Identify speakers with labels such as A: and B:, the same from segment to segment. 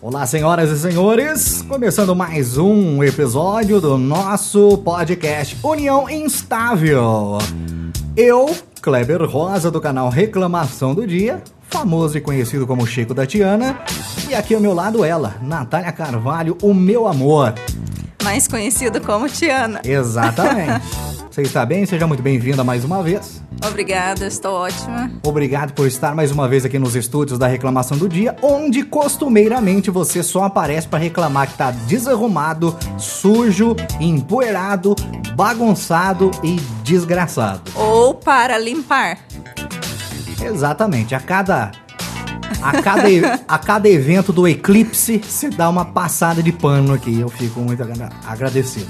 A: Olá, senhoras e senhores, começando mais um episódio do nosso podcast União Instável. Eu, Kleber Rosa, do canal Reclamação do Dia, famoso e conhecido como Chico da Tiana, e aqui ao meu lado ela, Natália Carvalho, o meu amor.
B: Mais conhecido como Tiana.
A: Exatamente. Você está bem? Seja muito bem-vinda mais uma vez.
B: Obrigada, estou ótima.
A: Obrigado por estar mais uma vez aqui nos estúdios da Reclamação do Dia, onde costumeiramente você só aparece para reclamar que tá desarrumado, sujo, empoeirado, bagunçado e desgraçado.
B: Ou para limpar.
A: Exatamente. A cada a cada, a cada evento do eclipse, você dá uma passada de pano aqui. Eu fico muito agra- agradecido.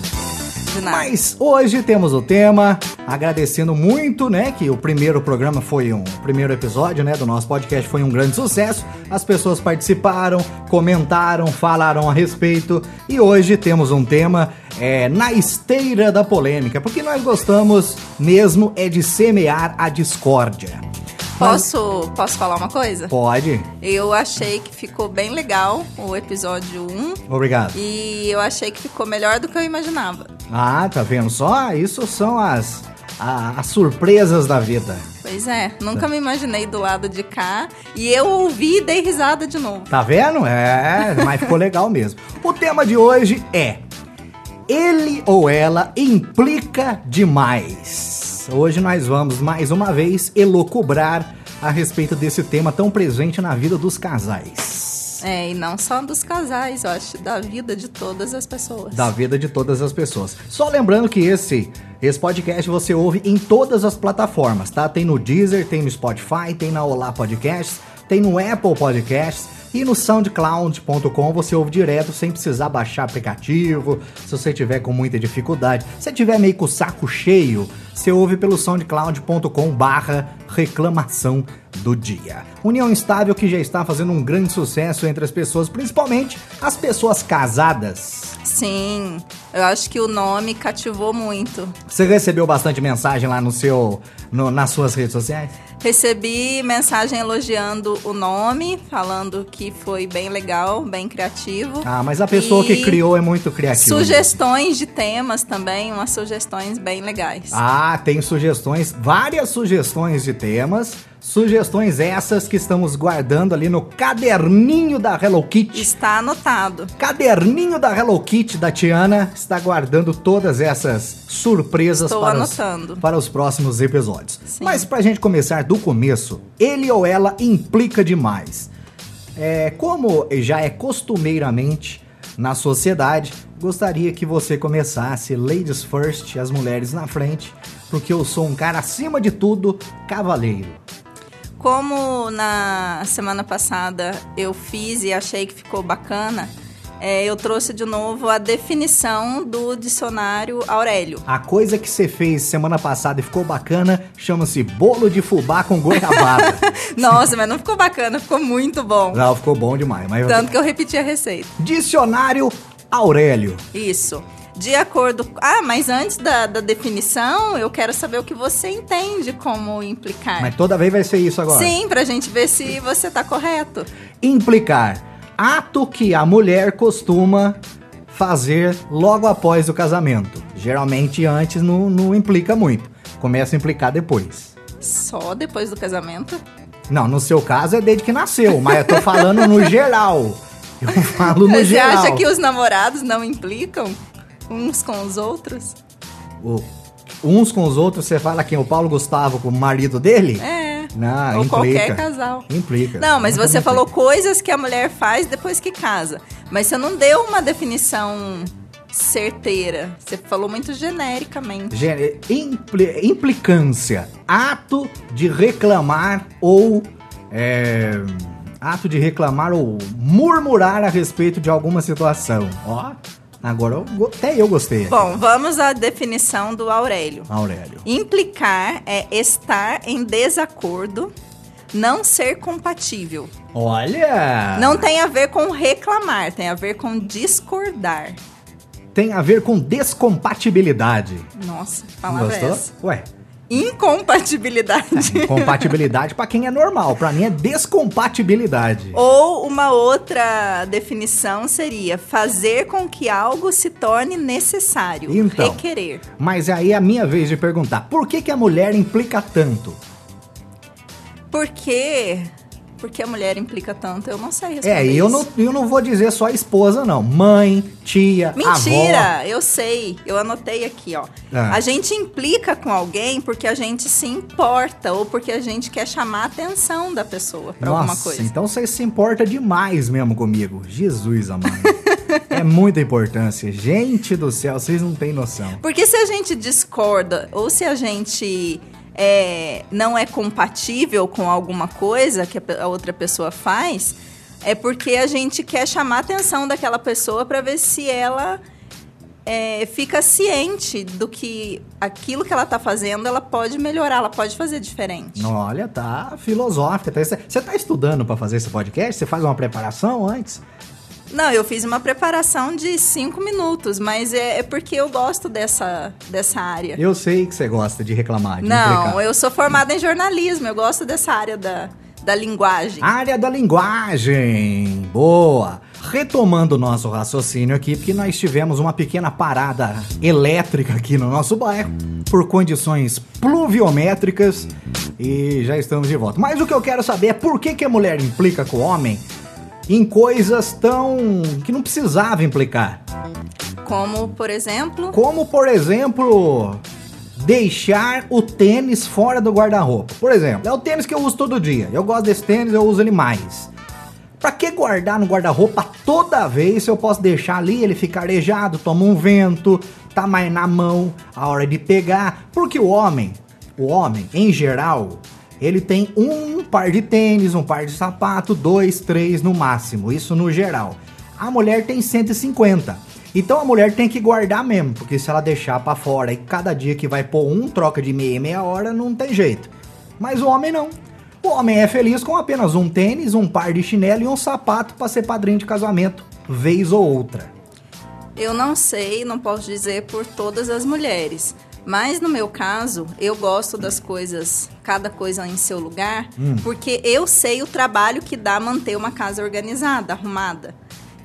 B: Nada.
A: Mas hoje temos o tema, agradecendo muito, né, que o primeiro programa foi um, o primeiro episódio, né, do nosso podcast foi um grande sucesso. As pessoas participaram, comentaram, falaram a respeito e hoje temos um tema é, na esteira da polêmica, porque nós gostamos mesmo é de semear a discórdia.
B: Posso, posso falar uma coisa?
A: Pode?
B: Eu achei que ficou bem legal o episódio 1
A: Obrigado.
B: e eu achei que ficou melhor do que eu imaginava.
A: Ah, tá vendo só? Isso são as, a- as surpresas da vida.
B: Pois é, nunca me imaginei do lado de cá e eu ouvi e dei risada de novo.
A: Tá vendo? É, mas ficou legal mesmo. O tema de hoje é Ele ou ela implica demais. Hoje nós vamos mais uma vez elocubrar a respeito desse tema tão presente na vida dos casais.
B: É, e não só dos casais, eu acho, da vida de todas as pessoas.
A: Da vida de todas as pessoas. Só lembrando que esse esse podcast você ouve em todas as plataformas, tá? Tem no Deezer, tem no Spotify, tem na Olá Podcasts, tem no Apple Podcasts e no soundcloud.com você ouve direto sem precisar baixar aplicativo. Se você tiver com muita dificuldade, se tiver meio com o saco cheio, você ouve pelo soundcloud.com barra reclamação do dia. União Instável que já está fazendo um grande sucesso entre as pessoas, principalmente as pessoas casadas.
B: Sim, eu acho que o nome cativou muito.
A: Você recebeu bastante mensagem lá no seu, no- nas suas redes sociais?
B: Recebi mensagem elogiando o nome, falando que foi bem legal, bem criativo.
A: Ah, mas a pessoa
B: E
A: que criou é muito criativa.
B: Sugestões de temas também, umas sugestões bem legais.
A: Ah, tem sugestões, várias sugestões de temas. Sugestões essas que estamos guardando ali no caderninho da Hello Kitty.
B: Está anotado.
A: Caderninho da Hello Kitty da Tiana está guardando todas essas surpresas
B: Estou
A: para os,
B: anotando.
A: para os próximos episódios.
B: Sim.
A: Mas pra gente começar do começo, ele ou ela implica demais. É, como já é costumeiramente na sociedade, gostaria que você começasse ladies first, as mulheres na frente, porque eu sou um cara acima de tudo, cavaleiro.
B: Como na semana passada eu fiz e achei que ficou bacana, é, eu trouxe de novo a definição do dicionário Aurélio.
A: A coisa que você fez semana passada e ficou bacana chama-se bolo de fubá com goiabada.
B: Nossa, mas não ficou bacana, ficou muito bom.
A: Não, ficou bom demais. Mas
B: Tanto que eu repeti a receita.
A: Dicionário Aurélio.
B: Isso. De acordo. Ah, mas antes da, da definição, eu quero saber o que você entende como implicar.
A: Mas toda vez vai ser isso agora.
B: Sim, pra gente ver se você tá correto.
A: Implicar. Ato que a mulher costuma fazer logo após o casamento. Geralmente antes não, não implica muito. Começa a implicar depois.
B: Só depois do casamento?
A: Não, no seu caso é desde que nasceu, mas eu tô falando no geral. Eu falo no
B: Você
A: geral.
B: acha que os namorados não implicam uns com os outros?
A: Uns com os outros, você fala quem? O Paulo Gustavo com o marido dele?
B: É.
A: Não,
B: Ou
A: implica.
B: qualquer casal.
A: Implica.
B: Não, mas você falou
A: implica.
B: coisas que a mulher faz depois que casa. Mas você não deu uma definição certeira. Você falou muito genericamente.
A: Gê- impli- implicância. Ato de reclamar ou. é, ato de reclamar ou murmurar a respeito de alguma situação. Ó, agora eu até eu gostei.
B: Bom, vamos à definição do Aurélio.
A: Aurélio.
B: Implicar é estar em desacordo, não ser compatível.
A: Olha!
B: Não tem a ver com reclamar, tem a ver com discordar.
A: Tem a ver com descompatibilidade.
B: Nossa, palavra é
A: Gostou?
B: essa.
A: Ué,
B: incompatibilidade.
A: É, compatibilidade para quem é normal, para mim é descompatibilidade.
B: Ou uma outra definição seria fazer com que algo se torne necessário,
A: então,
B: requerer.
A: Mas aí é a minha vez de perguntar, por que, que a mulher implica tanto?
B: Porque porque a mulher implica tanto, eu não sei responder.
A: É, eu não, eu não vou dizer só esposa, não. Mãe, tia,
B: Mentira,
A: avó.
B: eu sei. Eu anotei aqui, ó. Ah. A gente implica com alguém porque a gente se importa ou porque a gente quer chamar a atenção da pessoa pra Nossa, alguma coisa.
A: Então você se importa demais mesmo comigo. Jesus amado. é muita importância. Gente do céu, vocês não têm noção.
B: Porque se a gente discorda ou se a gente é, não é compatível com alguma coisa que a outra pessoa faz, é porque a gente quer chamar a atenção daquela pessoa para ver se ela é, fica ciente do que aquilo que ela está fazendo, ela pode melhorar, ela pode fazer diferente.
A: Olha, tá filosófica. Tá, você está estudando para fazer esse podcast? Você faz uma preparação antes?
B: Não, eu fiz uma preparação de cinco minutos, mas é, é, porque eu gosto dessa, dessa área.
A: Eu sei que você gosta de reclamar. De
B: Não, implicar. eu sou formada em jornalismo, eu gosto dessa área da, da linguagem.
A: Área da linguagem! Boa! Retomando o nosso raciocínio aqui, porque nós tivemos uma pequena parada elétrica aqui no nosso bairro, por condições pluviométricas, e já estamos de volta. Mas o que eu quero saber é por que, que a mulher implica com o homem em coisas tão que não precisava implicar.
B: Como, por exemplo?
A: Como, por exemplo, deixar o tênis fora do guarda-roupa. Por exemplo, é o tênis que eu uso todo dia. Eu gosto desse tênis, eu uso ele mais. Pra que guardar no guarda-roupa toda vez se eu posso deixar ali, ele ficar arejado, toma um vento, tá mais na mão, a hora de pegar? Porque o homem, o homem, em geral, ele tem um par de tênis, um par de sapato, dois, três no máximo, isso no geral. A mulher tem 150. Então a mulher tem que guardar mesmo, porque se ela deixar para fora e cada dia que vai pôr um troca de meia meia hora, não tem jeito. Mas o homem não. O homem é feliz com apenas um tênis, um par de chinelo e um sapato para ser padrinho de casamento, vez ou outra.
B: Eu não sei, não posso dizer por todas as mulheres, mas no meu caso, eu gosto das coisas, cada coisa em seu lugar, hum. porque eu sei o trabalho que dá manter uma casa organizada, arrumada.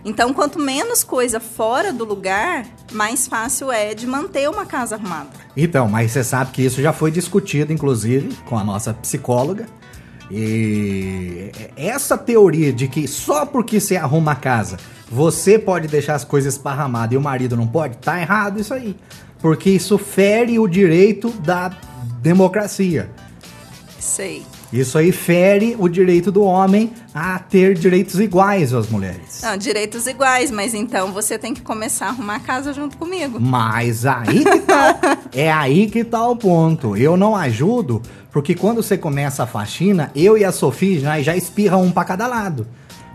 B: Então, quanto menos coisa fora do lugar, mais fácil é de manter uma casa arrumada.
A: Então, mas você sabe que isso já foi discutido, inclusive, com a nossa psicóloga. E essa teoria de que só porque você arruma a casa, você pode deixar as coisas esparramadas e o marido não pode, tá errado isso aí porque isso fere o direito da democracia.
B: Sei.
A: Isso aí fere o direito do homem a ter direitos iguais às mulheres.
B: Não, direitos iguais, mas então você tem que começar a arrumar a casa junto comigo.
A: Mas aí que tá. é aí que tá o ponto. Eu não ajudo, porque quando você começa a faxina, eu e a Sofia já, já espirra um pra cada lado.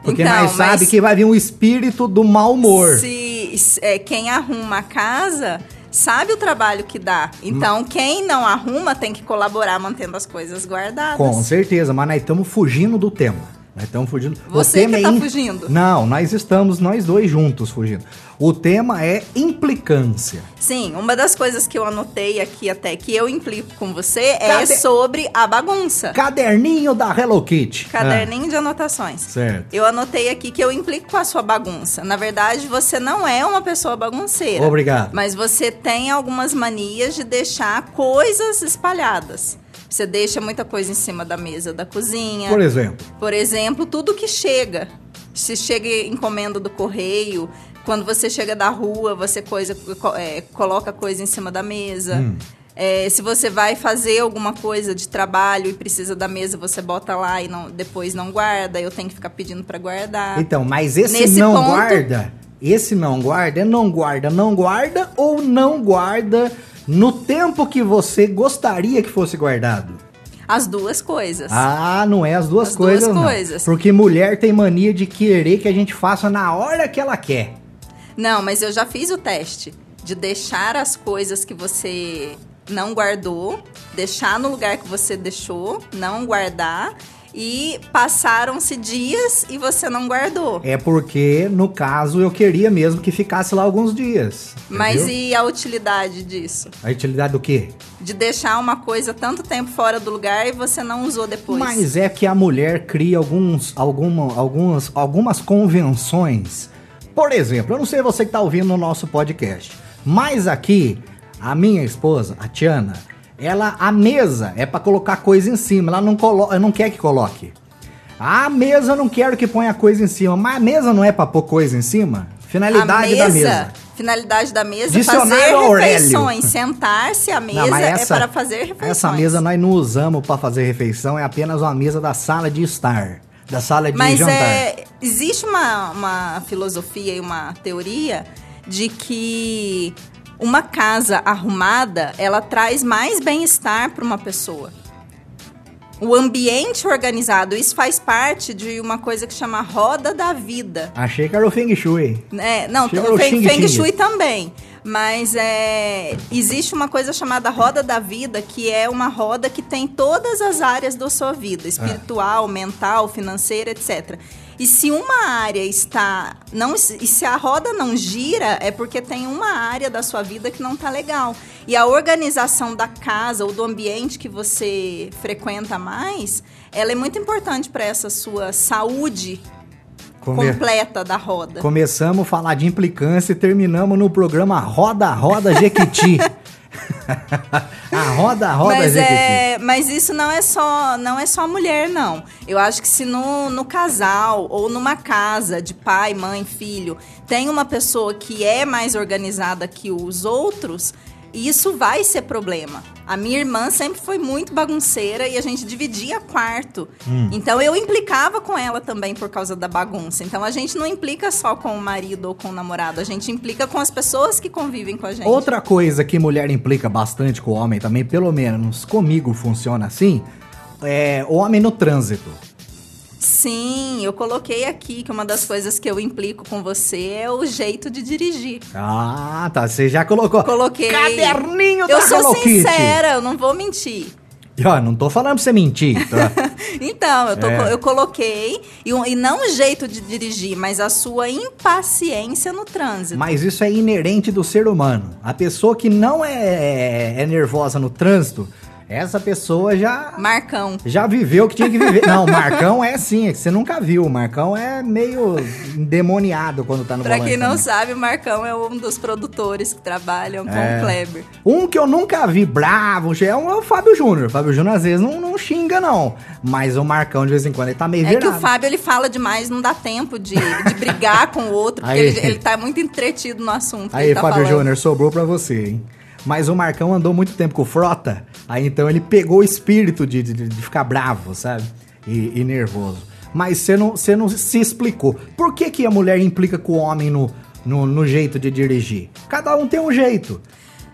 A: Porque então, nós sabe que vai vir um espírito do mau humor.
B: Se é, quem arruma a casa sabe o trabalho que dá. Então, quem não arruma tem que colaborar mantendo as coisas guardadas.
A: Com certeza, mas nós estamos fugindo do tema. Nós estamos fugindo.
B: Você que está é fugindo.
A: Não, nós estamos, nós dois juntos fugindo. O tema é implicância.
B: Sim, uma das coisas que eu anotei aqui até que eu implico com você é sobre a bagunça.
A: Caderninho da Hello Kitty.
B: Caderninho ah. de anotações.
A: Certo.
B: Eu anotei aqui que eu implico com a sua bagunça. Na verdade, você não é uma pessoa bagunceira.
A: Obrigado.
B: Mas você tem algumas manias de deixar coisas espalhadas. Você deixa muita coisa em cima da mesa da cozinha.
A: Por exemplo?
B: Por exemplo, tudo que chega. Se chega encomenda do correio, quando você chega da rua, você coisa, é, coloca coisa em cima da mesa. Hum. É, se você vai fazer alguma coisa de trabalho e precisa da mesa, você bota lá e não, depois não guarda. Eu tenho que ficar pedindo para guardar.
A: Então, mas esse Nesse não ponto, guarda, esse não guarda, é não guarda, não guarda ou não guarda no tempo que você gostaria que fosse guardado?
B: As duas coisas.
A: Ah, não é as duas
B: as
A: coisas.
B: Duas
A: não.
B: coisas.
A: Porque mulher tem mania de querer que a gente faça na hora que ela quer.
B: Não, mas eu já fiz o teste de deixar as coisas que você não guardou, deixar no lugar que você deixou, não guardar e passaram-se dias e você não guardou.
A: É porque, no caso, eu queria mesmo que ficasse lá alguns dias.
B: Mas
A: entendeu?
B: e a utilidade disso?
A: A utilidade do quê?
B: De deixar uma coisa tanto tempo fora do lugar e você não usou depois.
A: Mas é que a mulher cria alguns, alguma, algumas, algumas convenções. Por exemplo, eu não sei você que está ouvindo no nosso podcast, mas aqui, a minha esposa, a Tiana, ela, a mesa é para colocar coisa em cima, ela não, colo não quer que coloque. A mesa eu não quero que ponha coisa em cima, mas a mesa não é para pôr coisa em cima? Finalidade
B: mesa,
A: da mesa.
B: Finalidade da mesa é
A: Dicionário
B: fazer refeições. Sentar-se à mesa
A: Não, mas
B: é para fazer refeições.
A: Essa mesa nós não usamos para fazer refeição, é apenas uma mesa da sala de estar, da sala de
B: Mas
A: jantar.
B: é, existe uma, uma filosofia e uma teoria de que uma casa arrumada, ela traz mais bem-estar para uma pessoa. O ambiente organizado, isso faz parte de uma coisa que chama roda da vida.
A: Achei que era o Feng Shui.
B: É, não, o Feng, Feng. Shui também. Mas é, existe uma coisa chamada roda da vida, que é uma roda que tem todas as áreas da sua vida: espiritual, mental, financeira, etc. E se uma área está. Não, e se a roda não gira, é porque tem uma área da sua vida que não está legal. E a organização da casa ou do ambiente que você frequenta mais, ela é muito importante para essa sua saúde
A: Come-
B: completa da roda.
A: Começamos a falar de implicância e terminamos no programa Roda Roda Jequiti. a Roda Roda
B: mas,
A: Jequiti.
B: é, mas isso não é só não é só mulher não. Eu acho que se no, no casal ou numa casa de pai, mãe, filho tem uma pessoa que é mais organizada que os outros, isso vai ser problema. A minha irmã sempre foi muito bagunceira e a gente dividia quarto.
A: Hum.
B: Então eu implicava com ela também por causa da bagunça. Então a gente não implica só com o marido ou com o namorado, a gente implica com as pessoas que convivem com a gente.
A: Outra coisa que mulher implica bastante com o homem também, pelo menos comigo funciona assim, é o homem no trânsito.
B: Sim, eu coloquei aqui que uma das coisas que eu implico com você é o jeito de dirigir.
A: Ah, tá. Você já colocou.
B: Coloquei.
A: Caderninho
B: Eu
A: da
B: sou
A: Hello Kitty.
B: sincera, eu não vou mentir.
A: E, ó, não tô falando pra você mentir, tá?
B: Então, eu, tô-
A: É.
B: eu coloquei, e, e não o jeito de dirigir, mas a sua impaciência no trânsito.
A: Mas isso é inerente do ser humano. A pessoa que não é, é nervosa no trânsito, essa pessoa já
B: Marcão.
A: já viveu o que tinha que viver. Não, o Marcão é assim, é que você nunca viu. O Marcão é meio endemoniado quando tá no
B: Pra
A: volante.
B: quem não
A: também.
B: sabe, o Marcão é um dos produtores que trabalham com
A: É.
B: o Kleber.
A: Um que eu nunca vi bravo é o é o Fábio Júnior. Fábio Júnior às vezes não, não xinga, não. Mas o Marcão, de vez em quando, ele tá meio
B: É
A: virado.
B: que o Fábio ele fala demais, não dá tempo de, de brigar com o outro, porque
A: Aí.
B: ele, ele tá muito entretido no assunto.
A: Aí,
B: tá
A: Fábio. Júnior, sobrou pra você, hein? Mas o Marcão andou muito tempo com o Frota, aí então ele pegou o espírito de, de, de ficar bravo, sabe? E, e nervoso. Mas você não, não se explicou. Por que, que a mulher implica com o homem no, no, no jeito de dirigir? Cada um tem um jeito.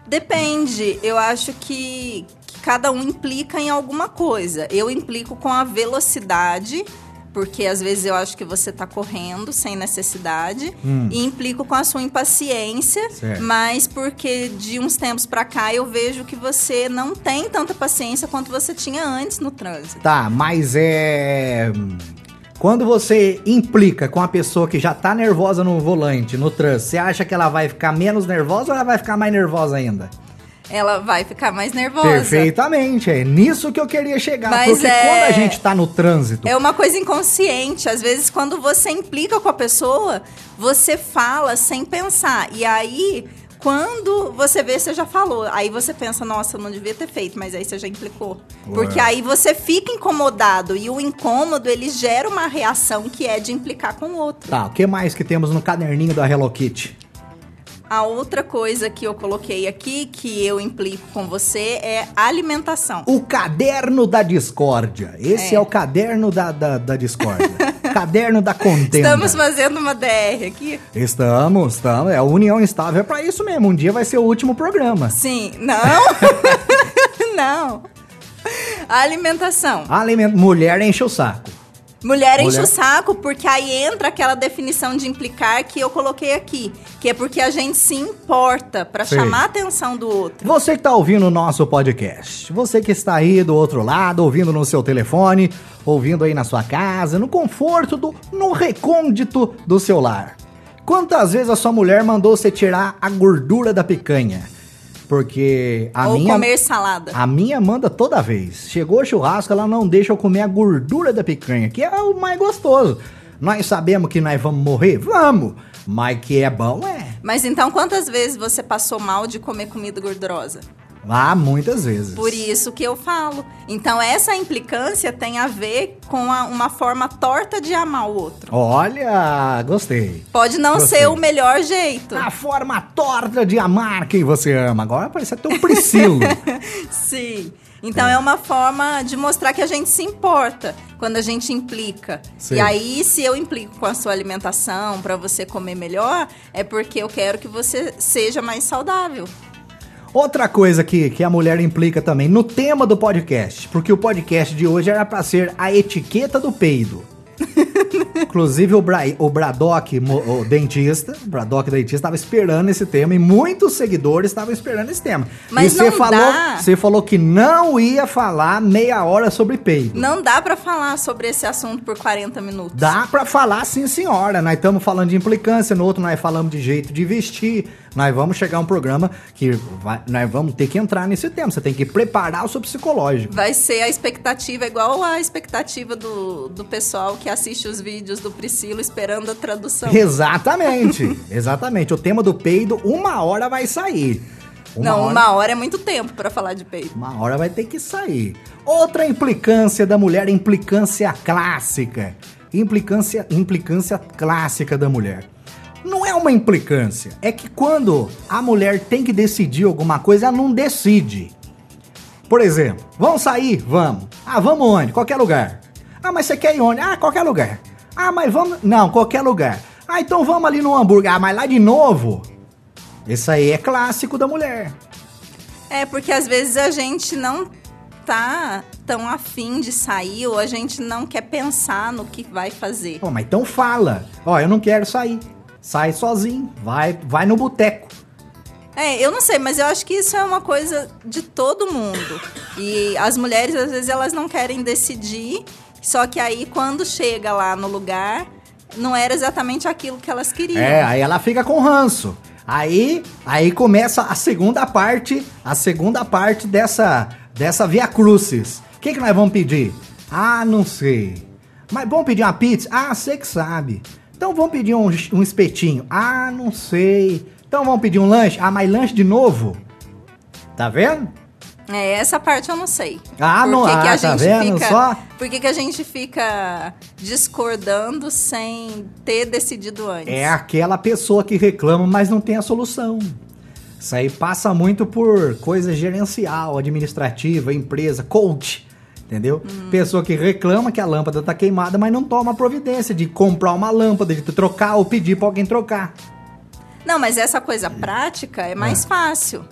B: Depende. Eu acho que, que cada um implica em alguma coisa. Eu implico com a velocidade, porque às vezes eu acho que você tá correndo sem necessidade. E implico com a sua impaciência,
A: Certo.
B: mas porque de uns tempos pra cá eu vejo que você não tem tanta paciência quanto você tinha antes no trânsito.
A: Tá, mas é. Quando você implica com a pessoa que já tá nervosa no volante, no trânsito, você acha que ela vai ficar menos nervosa ou ela vai ficar mais nervosa ainda?
B: Ela vai ficar mais nervosa.
A: Perfeitamente, é nisso que eu queria chegar.
B: Mas
A: porque
B: é-
A: quando a gente tá no trânsito,
B: É uma coisa inconsciente. Às vezes, quando você implica com a pessoa, você fala sem pensar. E aí, quando você vê, você já falou. Aí você pensa, nossa, eu não devia ter feito, mas aí você já implicou. Porque
A: Ué.
B: aí você fica incomodado. E o incômodo, ele gera uma reação que é de implicar com o outro.
A: Tá, o que mais que temos no caderninho da Hello Kitty?
B: A outra coisa que eu coloquei aqui, que eu implico com você, é alimentação.
A: O caderno da discórdia. Esse é,
B: É.
A: o caderno da, da, da discórdia. caderno da contenda.
B: Estamos fazendo uma DR aqui?
A: Estamos, estamos. É a união estável é pra isso mesmo. Um dia vai ser o último programa.
B: Sim. Não? não. A alimentação.
A: Alimento, mulher enche o saco.
B: Mulher enche
A: Mulher-
B: o saco porque aí entra aquela definição de implicar que eu coloquei aqui, que é porque a gente se importa
A: Sei.
B: chamar a atenção do outro.
A: Você que está ouvindo o nosso podcast, você que está aí do outro lado, ouvindo no seu telefone, ouvindo aí na sua casa, no conforto, do, no recôndito do seu lar. Quantas vezes a sua mulher mandou você tirar a gordura da picanha? Porque a
B: Ou
A: minha
B: comer salada.
A: a minha manda toda vez. Chegou o churrasco, ela não deixa eu comer a gordura da picanha, que é o mais gostoso. Nós sabemos que nós vamos morrer? Vamos! Mas que é bom, é.
B: Mas então, quantas vezes você passou mal de comer comida gordurosa?
A: Ah, muitas vezes.
B: Por isso que eu falo. Então, essa implicância tem a ver com a- uma forma torta de amar o outro.
A: Olha, gostei.
B: Pode não
A: Gostei.
B: ser o melhor jeito.
A: A forma torta de amar quem você ama. Agora parece até um Priscilo.
B: Sim. Então é. uma forma de mostrar que a gente se importa quando a gente implica.
A: Sei.
B: E aí, se eu implico com a sua alimentação para você comer melhor, é porque eu quero que você seja mais saudável.
A: Outra coisa que, que a mulher implica também no tema do podcast, porque o podcast de hoje era pra ser a etiqueta do peido. Inclusive o, Bra o Bradock, o dentista, o Bradock dentista estava esperando esse tema e muitos seguidores estavam esperando esse tema.
B: Mas
A: e você falou, você falou que não ia falar meia hora sobre peido.
B: Não dá para falar sobre esse assunto por 40 minutos.
A: Dá pra falar sim, senhora. Nós estamos falando de implicância, no outro nós falamos de jeito de vestir. Nós vamos chegar a um programa que vai- nós vamos ter que entrar nesse tema. Você tem que preparar o seu psicológico.
B: Vai ser a expectativa igual a expectativa do, do pessoal que assiste os vídeos do Priscilo esperando a tradução.
A: Exatamente, exatamente. O tema do peido, uma hora vai sair.
B: Não,
A: hora,
B: uma hora é muito tempo para falar de peito.
A: uma hora vai ter que sair. Outra implicância da mulher, implicância clássica. Implicância, implicância clássica da mulher. Não é uma implicância, é que quando a mulher tem que decidir alguma coisa, ela não decide. Por exemplo, vamos sair? Vamos. Ah, vamos onde? Qualquer lugar. Ah, mas você quer ir onde? Ah, qualquer lugar. Ah, mas vamos. Não, qualquer lugar. Ah, então vamos ali no hambúrguer. Ah, mas lá de novo? Isso aí é clássico da mulher.
B: É, porque às vezes a gente não tá tão afim de sair ou a gente não quer pensar no que vai fazer.
A: Pô, mas então fala. Ó, eu não quero sair. Sai sozinho. Vai, vai no boteco.
B: É, eu não sei, mas eu acho que isso é uma coisa de todo mundo. E as mulheres, às vezes, elas não querem decidir, só que aí quando chega lá no lugar, não era exatamente aquilo que elas queriam.
A: É, aí ela fica com ranço. Aí, aí começa a segunda parte, a segunda parte dessa dessa Via Crucis. O que que nós vamos pedir? Ah, não sei. Mas vamos pedir uma pizza? Ah, você que sabe. Então vamos pedir um, um espetinho? Ah, não sei. Então vamos pedir um lanche? Ah, mas lanche de novo? Tá vendo?
B: É, essa parte eu não sei.
A: Ah, não-
B: que
A: ah,
B: que a
A: tá
B: gente
A: vendo
B: fica,
A: só?
B: Por que, que a gente fica discordando sem ter decidido antes?
A: É aquela pessoa que reclama, mas não tem a solução. Isso aí passa muito por coisa gerencial, administrativa, empresa, coach. Entendeu? Pessoa que reclama que a lâmpada tá queimada, mas não toma providência de comprar uma lâmpada, de trocar ou pedir pra alguém trocar.
B: Não, mas essa coisa prática é mais fácil.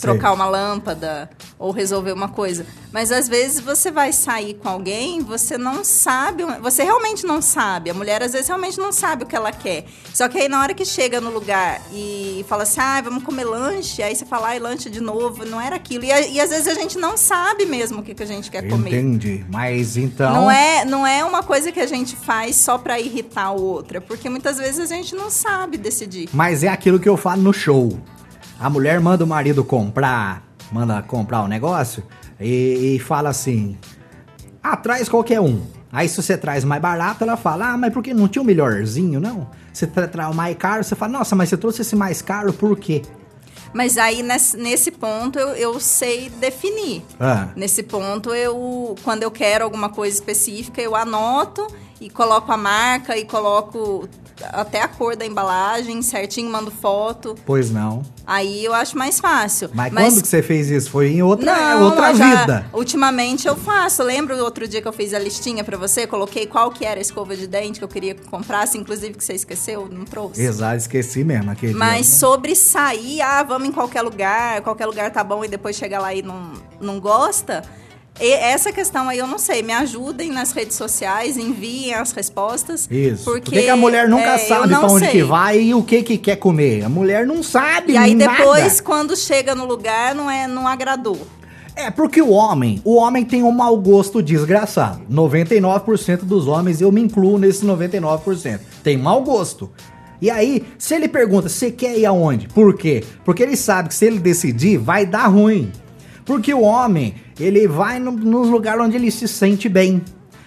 B: Trocar uma lâmpada ou resolver uma coisa. Mas às vezes você vai sair com alguém, você não sabe, você realmente não sabe. A mulher às vezes realmente não sabe o que ela quer. Só que aí na hora que chega no lugar e fala assim, ah, vamos comer lanche, aí você fala, ai, lanche de novo, não era aquilo. E, e às vezes a gente não sabe mesmo o que, que a gente quer comer.
A: Entendi. Mas então.
B: Não é, não é uma coisa que a gente faz só pra irritar o outro, é porque muitas vezes a gente não sabe decidir.
A: Mas é aquilo que eu falo no show. A mulher manda o marido comprar, manda comprar o negócio e, e fala assim: ah, traz qualquer um. Aí se você traz mais barato, ela fala: ah, mas por que não tinha o melhorzinho, não? Você tra- traz o mais caro, você fala: nossa, mas você trouxe esse mais caro por quê?
B: Mas aí, nesse, nesse ponto, eu, eu sei definir.
A: Ah,
B: Nesse ponto, eu, quando eu quero alguma coisa específica, eu anoto e coloco a marca e coloco até a cor da embalagem certinho, mando foto.
A: pois não.
B: Aí eu acho mais fácil.
A: Mas, quando que você fez isso? Foi em outra,
B: Não,
A: outra
B: já-
A: vida.
B: Ultimamente eu faço. Lembra o outro dia que eu fiz a listinha pra você? Coloquei qual que era a escova de dente que eu queria que comprasse, inclusive que você esqueceu, não trouxe?
A: Exato, esqueci mesmo aquele
B: Mas
A: dia.
B: sobre sair, ah, vamos em qualquer lugar, qualquer lugar tá bom e depois chegar lá e não, não gosta, E essa questão aí eu não sei. Me ajudem nas redes sociais, enviem as respostas.
A: Isso.
B: Porque,
A: Por que, que a mulher nunca
B: é,
A: sabe pra onde
B: sei.
A: que vai e o que que quer comer? A mulher não sabe
B: E aí
A: nada.
B: depois, quando chega no lugar, não é, não agradou.
A: É porque o homem, o homem tem um mau gosto desgraçado. 99% dos homens, eu me incluo nesse 99%. Tem mau gosto. E aí, se ele pergunta, você quer ir aonde? Por quê? Porque ele sabe que se ele decidir, vai dar ruim. Porque o homem, ele vai no, nos lugares onde ele se sente bem.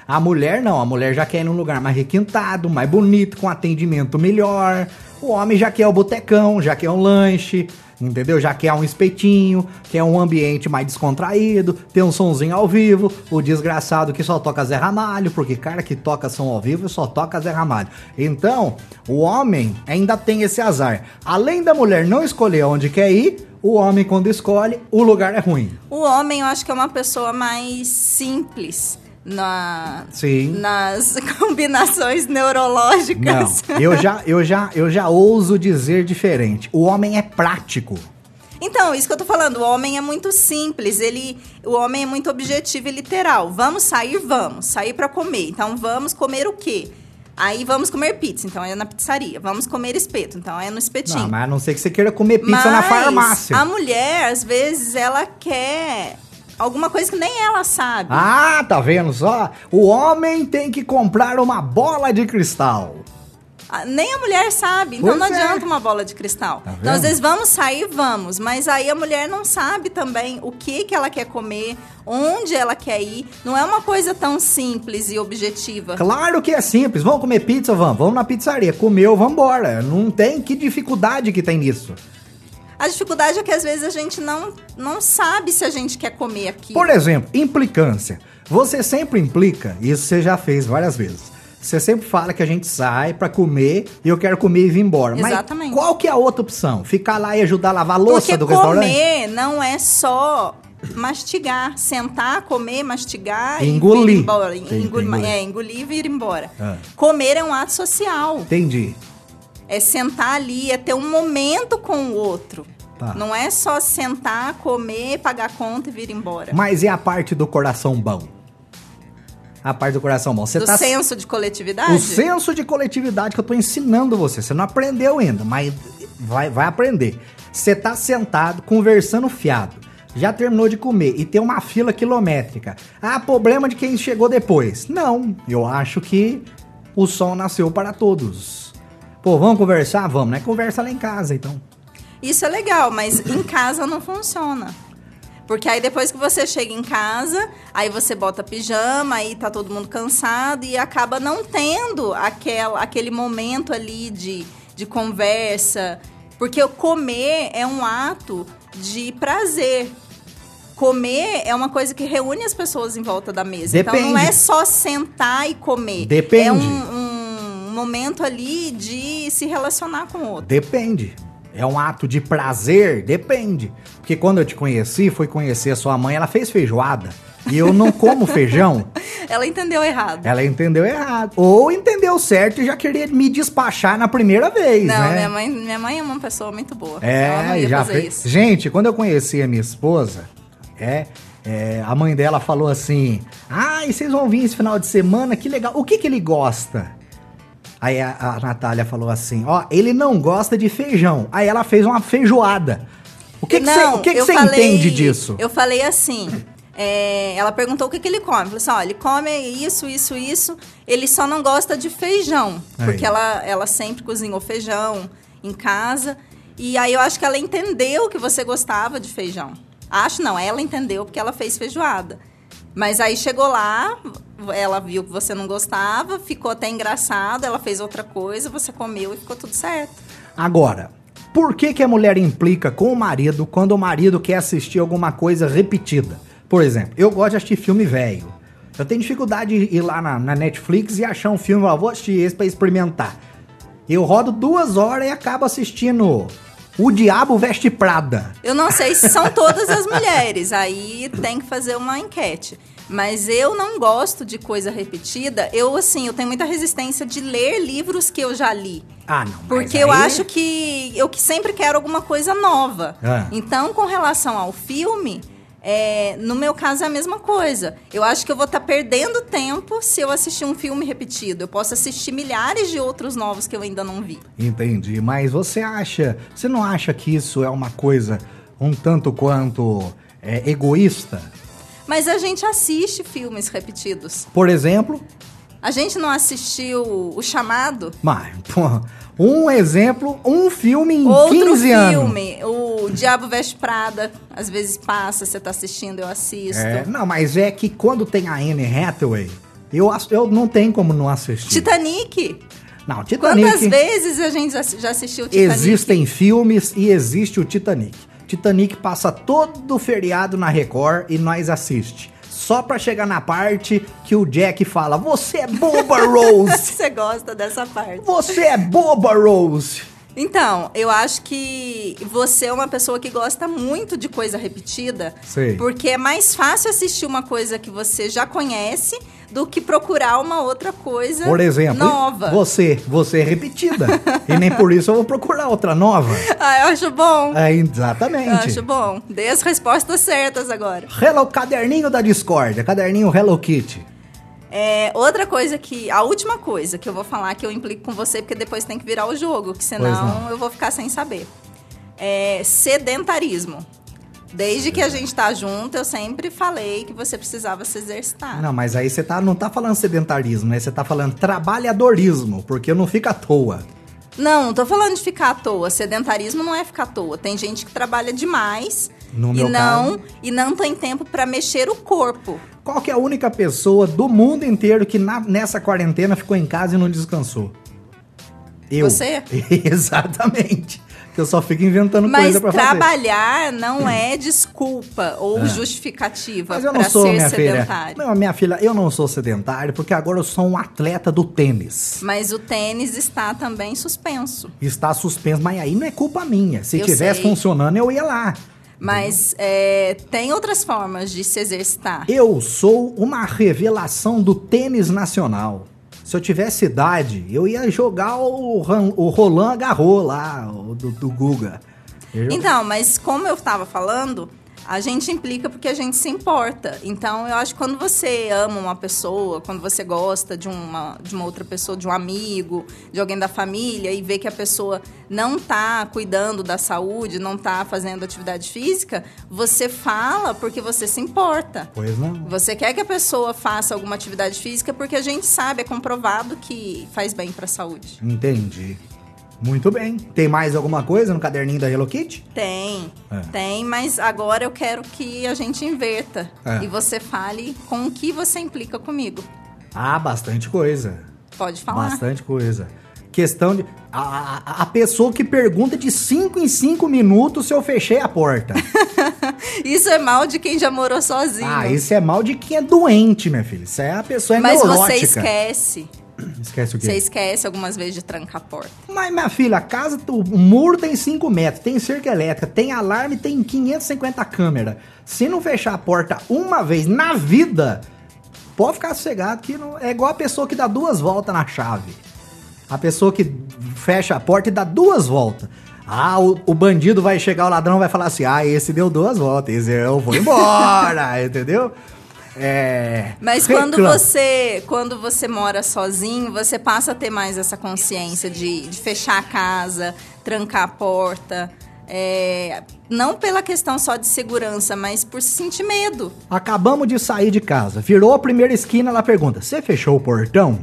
A: A mulher não, a mulher já quer ir num lugar mais requintado, mais bonito, com atendimento melhor. O homem já quer o botecão, já quer um lanche, entendeu? Já quer um espetinho, quer um ambiente mais descontraído, ter um sonzinho ao vivo. O desgraçado que só toca Zé Ramalho, porque cara que toca som ao vivo só toca Zé Ramalho. Então, o homem ainda tem esse azar. Além da mulher não escolher onde quer ir, o homem quando escolhe, o lugar é ruim.
B: O homem, eu acho que é uma pessoa mais simples na,
A: Sim.
B: nas combinações neurológicas.
A: Não, eu já, eu já, eu já ouso dizer diferente. O homem é prático.
B: Então, isso que eu tô falando, o homem é muito simples, ele, o homem é muito objetivo e literal. Vamos sair, vamos, sair para comer. Então, vamos comer o quê? Aí vamos comer pizza, então é na pizzaria. Vamos comer espeto, então é no espetinho.
A: Não, mas a não ser que você queira comer pizza na
B: Mas
A: farmácia.
B: A mulher, às vezes, ela quer alguma coisa que nem ela sabe.
A: Ah, tá vendo só? O homem tem que comprar uma bola de cristal.
B: Ah, Nem a mulher sabe, então
A: Pois
B: não
A: é.
B: adianta uma bola de cristal.
A: Tá
B: então, às vezes, vamos sair, vamos. Mas aí a mulher não sabe também o que, que ela quer comer, onde ela quer ir. Não é uma coisa tão simples e objetiva.
A: Claro que é simples. Vamos comer pizza? Vamos. Vamos na pizzaria. Comeu, vambora. Não tem que dificuldade que tem nisso.
B: A dificuldade é que às vezes a gente não, não sabe se a gente quer comer aquilo.
A: Por exemplo, implicância. Você sempre implica, isso você já fez várias vezes. Você sempre fala que a gente sai pra comer e eu quero comer e vir embora.
B: Exatamente.
A: Mas qual que é a outra opção? Ficar lá e ajudar a lavar a louça
B: Porque
A: do restaurante?
B: comer não é só mastigar, sentar, comer, mastigar
A: Engolir.
B: e vir embora. Engolir,
A: engolir.
B: É, engolir e vir embora.
A: Ah.
B: Comer é um ato social.
A: Entendi.
B: É sentar ali, é ter um momento com o outro.
A: Tá.
B: Não é só sentar, comer, pagar a conta e vir embora.
A: Mas e a parte do coração bom? A parte do coração bom. Você
B: Do
A: tá
B: senso de coletividade?
A: O senso de coletividade que eu tô ensinando você. Você não aprendeu ainda, mas vai, vai aprender. Você tá sentado, conversando fiado. Já terminou de comer e tem uma fila quilométrica. Ah, problema de quem chegou depois. Não, eu acho que o sol nasceu para todos. Pô, vamos conversar? Vamos, né? Conversa lá em casa, então.
B: Isso é legal, mas em casa não funciona. Porque aí depois que você chega em casa, aí você bota pijama, aí tá todo mundo cansado e acaba não tendo aquela, aquele momento ali de, de conversa. Porque comer é um ato de prazer. Comer é uma coisa que reúne as pessoas em volta da mesa. Então não
A: Depende.
B: é só sentar e comer.
A: Depende.
B: É um, um momento ali de se relacionar com o outro.
A: Depende. É um ato de prazer? Depende. Porque quando eu te conheci, fui conhecer a sua mãe, ela fez feijoada. E eu não como feijão.
B: Ela entendeu errado.
A: Ela entendeu errado. Ou entendeu certo e já queria me despachar na primeira vez,
B: Não,
A: né?
B: minha mãe, minha mãe é uma pessoa muito boa.
A: É, já fez. Gente, quando eu conheci a minha esposa, é, é, a mãe dela falou assim: Ah, e vocês vão vir esse final de semana? Que legal. O que que ele gosta? Aí a, a Natália falou assim: Ó, ele não gosta de feijão. Aí ela fez uma feijoada. O que você entende disso?
B: Eu falei assim. é, ela perguntou o que, que ele come. Falei assim: ó, ele come isso, isso, isso. Ele só não gosta de feijão.
A: Aí.
B: Porque ela, ela sempre cozinhou feijão em casa. E aí eu acho que ela entendeu que você gostava de feijão. Acho não, ela entendeu porque ela fez feijoada. Mas aí chegou lá, ela viu que você não gostava, ficou até engraçado, ela fez outra coisa, você comeu e ficou tudo certo.
A: Agora, por que, que a mulher implica com o marido quando o marido quer assistir alguma coisa repetida? Por exemplo, eu gosto de assistir filme velho. Eu tenho dificuldade de ir lá na, na Netflix e achar um filme, ó, vou assistir esse pra experimentar. Eu rodo duas horas e acabo assistindo O Diabo Veste Prada.
B: Eu não sei se são todas as mulheres, aí tem que fazer uma enquete. Mas eu não gosto de coisa repetida. Eu, assim, eu tenho muita resistência de ler livros que eu já li.
A: Ah, não.
B: Porque eu
A: aí-
B: acho que eu que sempre quero alguma coisa nova.
A: Ah.
B: Então, com relação ao filme, É, no meu caso é a mesma coisa. Eu acho que eu vou estar tá perdendo tempo se eu assistir um filme repetido. Eu posso assistir milhares de outros novos que eu ainda não vi.
A: Entendi. Mas você acha, você não acha que isso é uma coisa um tanto quanto é, egoísta?
B: Mas a gente assiste filmes repetidos.
A: Por exemplo?
B: A gente não assistiu O Chamado?
A: Mas, pô, um exemplo, um filme em
B: Outro
A: 15
B: filme,
A: anos.
B: filme, o Diabo Veste Prada. Às vezes passa, você tá assistindo, eu assisto.
A: É, não, mas é que quando tem a Anne Hathaway, eu, eu não tenho como não assistir.
B: Titanic.
A: Não, Titanic.
B: Quantas vezes a gente já assistiu o Titanic?
A: Existem filmes e existe o Titanic. Titanic passa todo feriado na Record e nós assiste. Só pra chegar na parte que o Jack fala: Você é boba, Rose!
B: Você gosta dessa parte.
A: Você é boba, Rose!
B: Então, eu acho que você é uma pessoa que gosta muito de coisa repetida.
A: Sei.
B: Porque é mais fácil assistir uma coisa que você já conhece do que procurar uma outra coisa
A: Por exemplo,
B: nova.
A: Você, você é repetida. e nem por isso eu vou procurar outra nova.
B: Ah, eu acho bom.
A: É, exatamente.
B: Eu acho bom. Dei as respostas certas agora.
A: Hello, caderninho da Discord, caderninho Hello Kitty.
B: É, outra coisa que. A última coisa que eu vou falar que eu implico com você, porque depois tem que virar o jogo, que senão eu vou ficar sem saber. É sedentarismo. Desde que a gente tá junto, eu sempre falei que você precisava se exercitar.
A: Não, mas aí você tá, não tá falando sedentarismo, né? Você tá falando trabalhadorismo, porque não fica à toa.
B: Não, não tô falando de ficar à toa. Sedentarismo não é ficar à toa. Tem gente que trabalha demais
A: no
B: e não
A: caso,
B: e não tem tempo para mexer o corpo.
A: Qual que é a única pessoa do mundo inteiro que na- nessa quarentena ficou em casa e não descansou? Eu.
B: Você?
A: Exatamente. Que eu só fico inventando
B: Mas
A: coisa pra fazer.
B: trabalhar não é desculpa ou justificativa
A: Mas eu não sou,
B: ser
A: minha filha.
B: sedentário.
A: Não, minha filha, eu não sou sedentário porque agora eu sou um atleta do tênis.
B: Mas o tênis está também suspenso.
A: Está suspenso, mas aí não é culpa minha. Se
B: Eu
A: tivesse
B: sei.
A: funcionando, eu ia lá.
B: Mas é, tem outras formas de se exercitar.
A: Eu sou uma revelação do tênis nacional. Se eu tivesse idade, eu ia jogar o, o Roland Garros lá, o do, do Guga.
B: Então, mas como eu estava falando, a gente implica porque a gente se importa. Então, eu acho que quando você ama uma pessoa, quando você gosta de uma, de uma outra pessoa, de um amigo, de alguém da família, e vê que a pessoa não tá cuidando da saúde, não tá fazendo atividade física, você fala porque você se importa.
A: Pois não.
B: Você quer que a pessoa faça alguma atividade física porque a gente sabe, é comprovado que faz bem para a saúde.
A: Entendi. Muito bem. Tem mais alguma coisa no caderninho da Hello Kitty?
B: Tem,
A: É.
B: tem, mas agora eu quero que a gente inverta
A: É.
B: e você fale com o que você implica comigo.
A: Ah, bastante coisa.
B: Pode falar.
A: Bastante coisa. Questão de. A, a, a pessoa que pergunta de 5 em 5 minutos se eu fechei a porta.
B: Isso é mal de quem já morou sozinho.
A: ah, isso é mal de quem é doente, minha filha. Isso é a pessoa é
B: mas
A: neurótica.
B: você esquece.
A: Esquece o quê?
B: Você esquece algumas vezes de trancar a porta.
A: Mas, minha filha, a casa, o muro tem 5 metros, tem cerca elétrica, tem alarme, tem 550 câmeras. Se não fechar a porta uma vez na vida, pode ficar sossegado que não, é igual a pessoa que dá duas voltas na chave. A pessoa que fecha a porta e dá duas voltas. Ah, o, o bandido vai chegar, o ladrão vai falar assim: ah, esse deu duas voltas, esse eu vou embora, entendeu? É.
B: Mas quando você, quando você mora sozinho, você passa a ter mais essa consciência de, de fechar a casa, trancar a porta. é, não pela questão só de segurança, mas por sentir medo.
A: Acabamos de sair de casa, virou a primeira esquina, ela pergunta: você fechou o portão?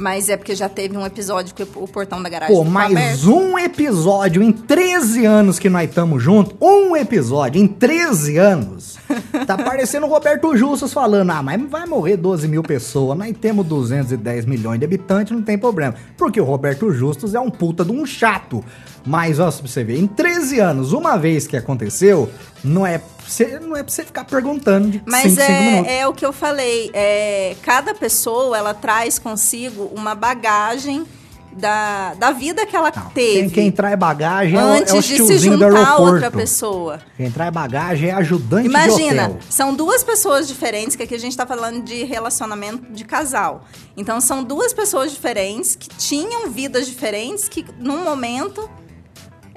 B: Mas é porque já teve um episódio que o portão da garagem
A: Pô, mais
B: aberto.
A: um episódio em 13 anos que nós estamos juntos. Um episódio em 13 anos. Tá parecendo o Roberto Justus falando: ah, mas vai morrer 12 mil pessoas. Nós temos 210 milhões de habitantes, não tem problema. Porque o Roberto Justus é um puta de um chato. Mas, ó, pra você ver, em 13 anos, uma vez que aconteceu, não é, pra você- não é pra você ficar perguntando de
B: Mas
A: 5 minutos.
B: é, é o que eu falei. É, cada pessoa ela traz consigo uma bagagem da, da vida que ela
A: Não,
B: teve
A: Quem, quem traz bagagem é o,
B: antes
A: é o
B: de se juntar a outra pessoa.
A: Quem traz bagagem é ajudante de
B: Imagina, são duas pessoas diferentes, que aqui a gente tá falando de relacionamento de casal. Então são duas pessoas diferentes que tinham vidas diferentes que num momento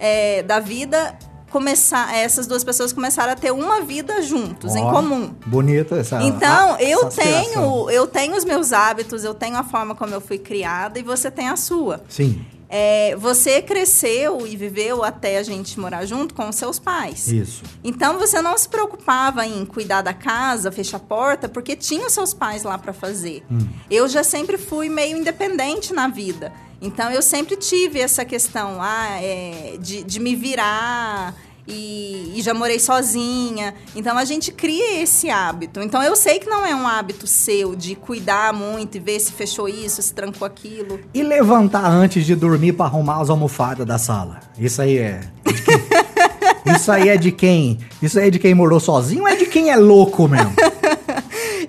B: é, da vida começar, essas duas pessoas começaram a ter uma vida juntos, em
A: Ó,
B: comum.
A: Bonita essa.
B: Então,
A: a-
B: eu
A: essa aspiração.
B: tenho, eu tenho os meus hábitos, eu tenho a forma como eu fui criada e você tem a sua.
A: Sim,
B: É, você cresceu e viveu até a gente morar junto com os seus pais.
A: isso.
B: Então você não se preocupava em cuidar da casa, fechar a porta, porque tinha os seus pais lá para fazer.
A: Hum.
B: Eu já sempre fui meio independente na vida. Então eu sempre tive essa questão ah, é, de, de me virar. E, e já morei sozinha. Então a gente cria esse hábito. Então eu sei que não é um hábito seu de cuidar muito e ver se fechou isso, se trancou aquilo.
A: E levantar antes de dormir pra arrumar as almofadas da sala. Isso aí é. Isso aí é de quem? Isso aí é de quem morou sozinho ou é de quem é louco mesmo?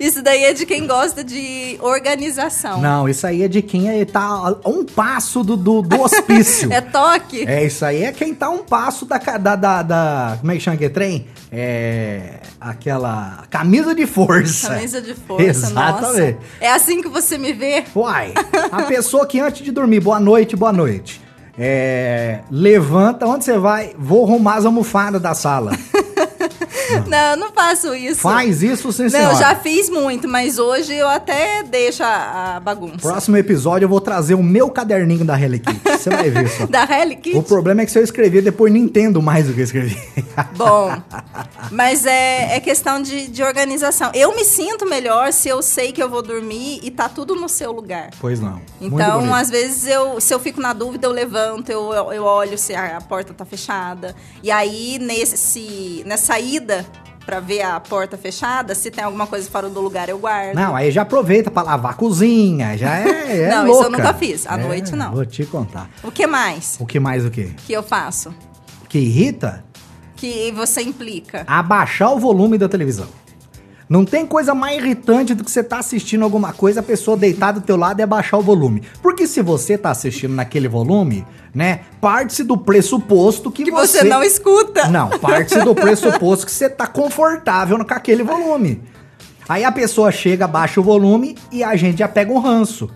B: Isso daí é de quem gosta de organização.
A: Não, isso aí é de quem é, tá a um passo do, do, do hospício.
B: É toque?
A: É, isso aí é quem tá a um passo da, da, da, da- Como é que chama aquele trem? É. Aquela. Camisa de força.
B: Camisa de força,
A: Exatamente.
B: nossa. É assim que você me vê?
A: Uai, a pessoa que antes de dormir, boa noite, boa noite. É, levanta, onde você vai? Vou arrumar as almofadas da sala.
B: Não, eu não faço isso.
A: Faz isso, sim,
B: Não, eu já fiz muito, mas hoje eu até deixo a, a bagunça.
A: Próximo episódio eu vou trazer o meu caderninho da Helly Kitty. Você vai ver só.
B: Da Helly Kitty?
A: O problema é que se eu escrever, depois não entendo mais o que eu escrevi.
B: Bom, mas é, é questão de, de organização. Eu me sinto melhor se eu sei que eu vou dormir e tá tudo no seu lugar.
A: pois não.
B: Então, às vezes, eu, se eu fico na dúvida, eu levanto, eu, eu olho se a, a porta tá fechada. E aí, nesse, nessa ida pra ver a porta fechada, se tem alguma coisa fora do lugar, eu guardo.
A: Não, aí já aproveita pra lavar a cozinha, já é, é
B: Não, isso eu
A: louca.
B: nunca fiz. À
A: É,
B: noite, não.
A: Vou te contar.
B: O que mais
A: O que mais o quê?
B: que eu faço?
A: Que irrita?
B: Que você implica?
A: Abaixar o volume da televisão. Não tem coisa mais irritante do que você tá assistindo alguma coisa, a pessoa deitada do teu lado e abaixar o volume. Porque se você tá assistindo naquele volume, né, parte-se do pressuposto que,
B: Que você não escuta.
A: Não, parte-se do pressuposto que você tá confortável com aquele volume. Aí a pessoa chega, abaixa o volume e a gente já pega um ranço.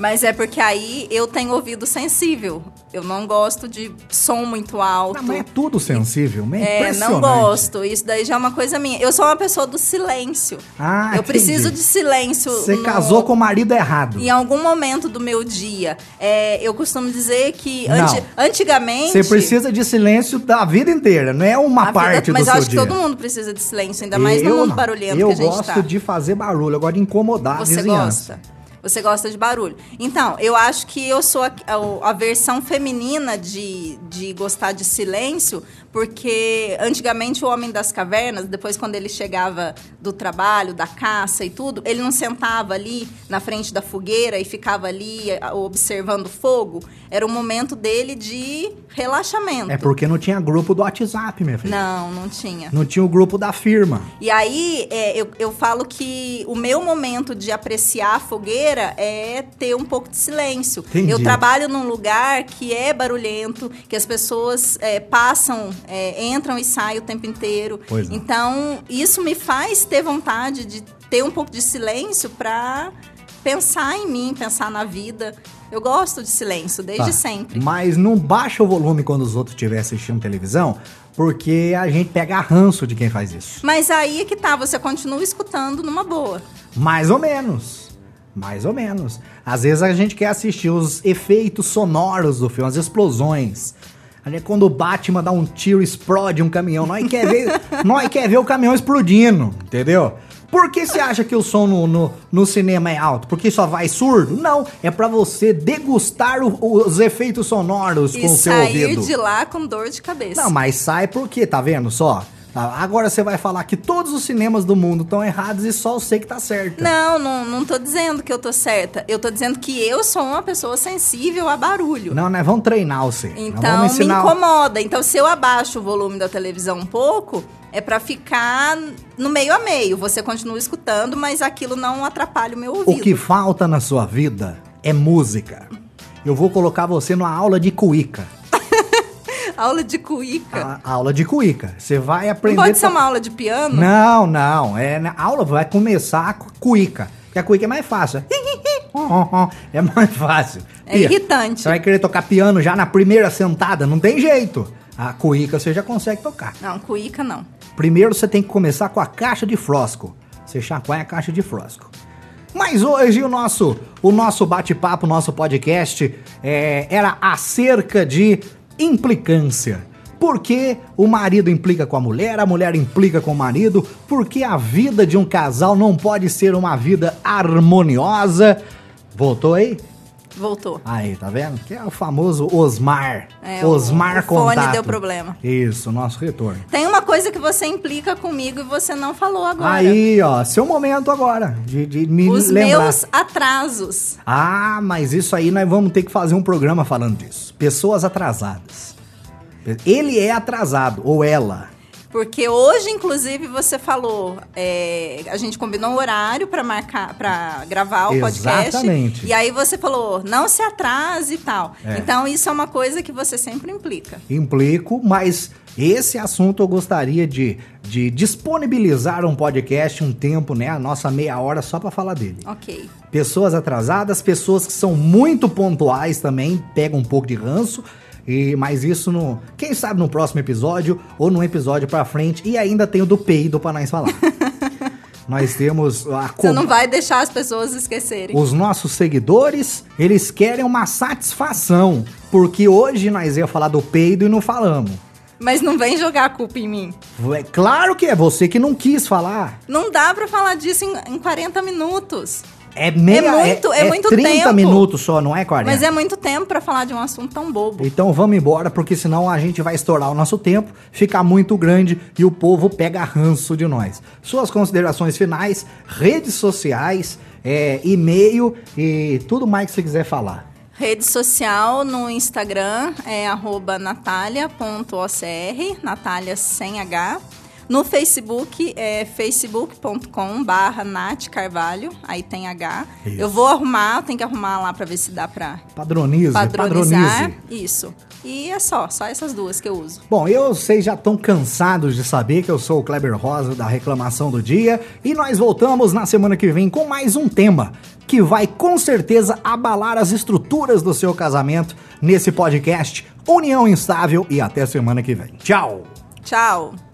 B: Mas é porque aí eu tenho ouvido sensível. Eu não gosto de som muito alto.
A: Não, mas é tudo sensível, é,
B: É,
A: impressionante.
B: não gosto. Isso daí já é uma coisa minha. Eu sou uma pessoa do silêncio.
A: Ah,
B: eu
A: entendi.
B: preciso de silêncio.
A: Você
B: no-
A: casou com o marido errado.
B: Em algum momento do meu dia. É, eu costumo dizer que anti- antigamente.
A: Você precisa de silêncio da vida inteira, não é uma
B: a
A: parte
B: vida- Mas
A: do
B: eu
A: seu
B: acho
A: dia.
B: que todo mundo precisa de silêncio, ainda mais no
A: Eu
B: mundo
A: não.
B: barulhento
A: eu
B: que a gente
A: gosto
B: tá.
A: de fazer barulho, eu gosto de incomodar a
B: Você
A: vizinhança.
B: gosta. Você gosta de barulho. Então, eu acho que eu sou a, a- a versão feminina de, de gostar de silêncio, porque antigamente o homem das cavernas, depois quando ele chegava do trabalho, da caça e tudo, ele não sentava ali na frente da fogueira e ficava ali observando o fogo. Era o momento dele de relaxamento.
A: É porque não tinha grupo do WhatsApp, minha filha.
B: Não, não tinha.
A: Não tinha o grupo da firma.
B: E aí, é, eu, eu falo que o meu momento de apreciar a fogueira é ter um pouco de silêncio.
A: Entendi.
B: Eu trabalho num lugar que é barulhento, que as pessoas é, passam, é, entram e saem o tempo inteiro.
A: Pois não.
B: Então, isso me faz ter vontade de ter um pouco de silêncio para pensar em mim, pensar na vida. Eu gosto de silêncio, desde
A: Tá.
B: sempre.
A: Mas não baixa o volume quando os outros estiverem assistindo televisão, porque a gente pega ranço de quem faz isso.
B: Mas aí é que tá, você continua escutando numa boa.
A: Mais ou menos. Mais ou menos. Às vezes a gente quer assistir os efeitos sonoros do filme, as explosões. A gente, quando o Batman dá um tiro, explode um caminhão. Nós quer ver, nós quer ver o caminhão explodindo, entendeu? Por que você acha que o som no, no, no cinema é alto? Porque só vai surdo? Não, é pra você degustar o- os efeitos sonoros
B: E
A: com o seu
B: sair
A: ouvido.
B: de lá com dor de cabeça.
A: Não, mas sai porque, tá vendo só? Tá, Agora você vai falar que todos os cinemas do mundo estão errados e só você que tá certa.
B: Não, não, não tô dizendo que eu tô certa. Eu tô dizendo que eu sou uma pessoa sensível a barulho.
A: Não, né? Vamos treinar você.
B: Então me incomoda. Então se eu abaixo o volume da televisão um pouco, é pra ficar no meio a meio. Você continua escutando, mas aquilo não atrapalha o meu ouvido.
A: O que falta na sua vida é música. Eu vou colocar você numa aula de cuíca.
B: Aula de cuíca.
A: A, aula de cuíca. Você vai
B: não
A: aprender...
B: pode ser uma aula de piano?
A: Não, não. É, né, a aula vai começar com cuíca. Porque a cuíca é mais fácil. É mais fácil.
B: É irritante.
A: Você vai querer tocar piano já na primeira sentada? Não tem jeito. A cuíca você já consegue tocar.
B: Não, cuíca não.
A: Primeiro você tem que começar com a caixa de frosco. Você chacoalha a caixa de frosco. Mas hoje o nosso, o nosso bate-papo, o nosso podcast é, era acerca de implicância. Por que o marido implica com a mulher, a mulher implica com o marido? Por que a vida de um casal não pode ser uma vida harmoniosa? Voltou aí?
B: Voltou.
A: Aí, tá vendo? Que é o famoso Osmar.
B: É,
A: Osmar
B: o, o fone
A: Contato.
B: deu problema.
A: Isso, nosso retorno.
B: Tem uma coisa que você implica comigo e você não falou agora.
A: Aí, ó, seu momento agora de, de me
B: Os
A: lembrar.
B: meus atrasos.
A: Ah, mas isso aí nós vamos ter que fazer um programa falando disso. Pessoas atrasadas. Ele é atrasado, ou ela.
B: Porque hoje, inclusive, você falou, é, a gente combinou um horário para marcar, para gravar o podcast.
A: Exatamente.
B: E aí você falou, não se atrase e tal.
A: É.
B: Então isso é uma coisa que você sempre implica.
A: Implico, mas esse assunto eu gostaria de, de disponibilizar um podcast, um tempo, né? A nossa meia hora só para falar dele.
B: Ok.
A: Pessoas atrasadas, pessoas que são muito pontuais também, pegam um pouco de ranço. E, mas isso no. Quem sabe no próximo episódio ou no episódio pra frente. E ainda tem o do peido pra nós falar. nós temos a
B: Você
A: com-
B: não vai deixar as pessoas esquecerem.
A: Os nossos seguidores, eles querem uma satisfação. Porque hoje nós ia falar do peido e não falamos.
B: Mas não vem jogar a culpa em mim.
A: É claro que é você que não quis falar.
B: Não dá pra falar disso em, em 40 minutos.
A: É meia,
B: É muito- é muito
A: 30
B: tempo.
A: minutos só, não é 40?
B: Mas é muito tempo pra falar de um assunto tão bobo.
A: Então vamos embora, porque senão a gente vai estourar o nosso tempo, ficar muito grande e o povo pega ranço de nós. Suas considerações finais, redes sociais, é, e-mail e tudo mais que você quiser falar.
B: Rede social no Instagram é natalia.ocr, Natália sem H. No Facebook é facebook.com barra Nath Carvalho, aí tem H.
A: Isso.
B: Eu vou arrumar, tem que arrumar lá pra ver se dá pra
A: Padronize,
B: padronizar.
A: padronize.
B: Isso. E é só, só essas duas que eu uso.
A: Bom, eu vocês já estão cansados de saber que eu sou o Kleber Rosa da reclamação do dia e nós voltamos na semana que vem com mais um tema que vai com certeza abalar as estruturas do seu casamento nesse podcast União Instável e até semana que vem. Tchau.
B: Tchau!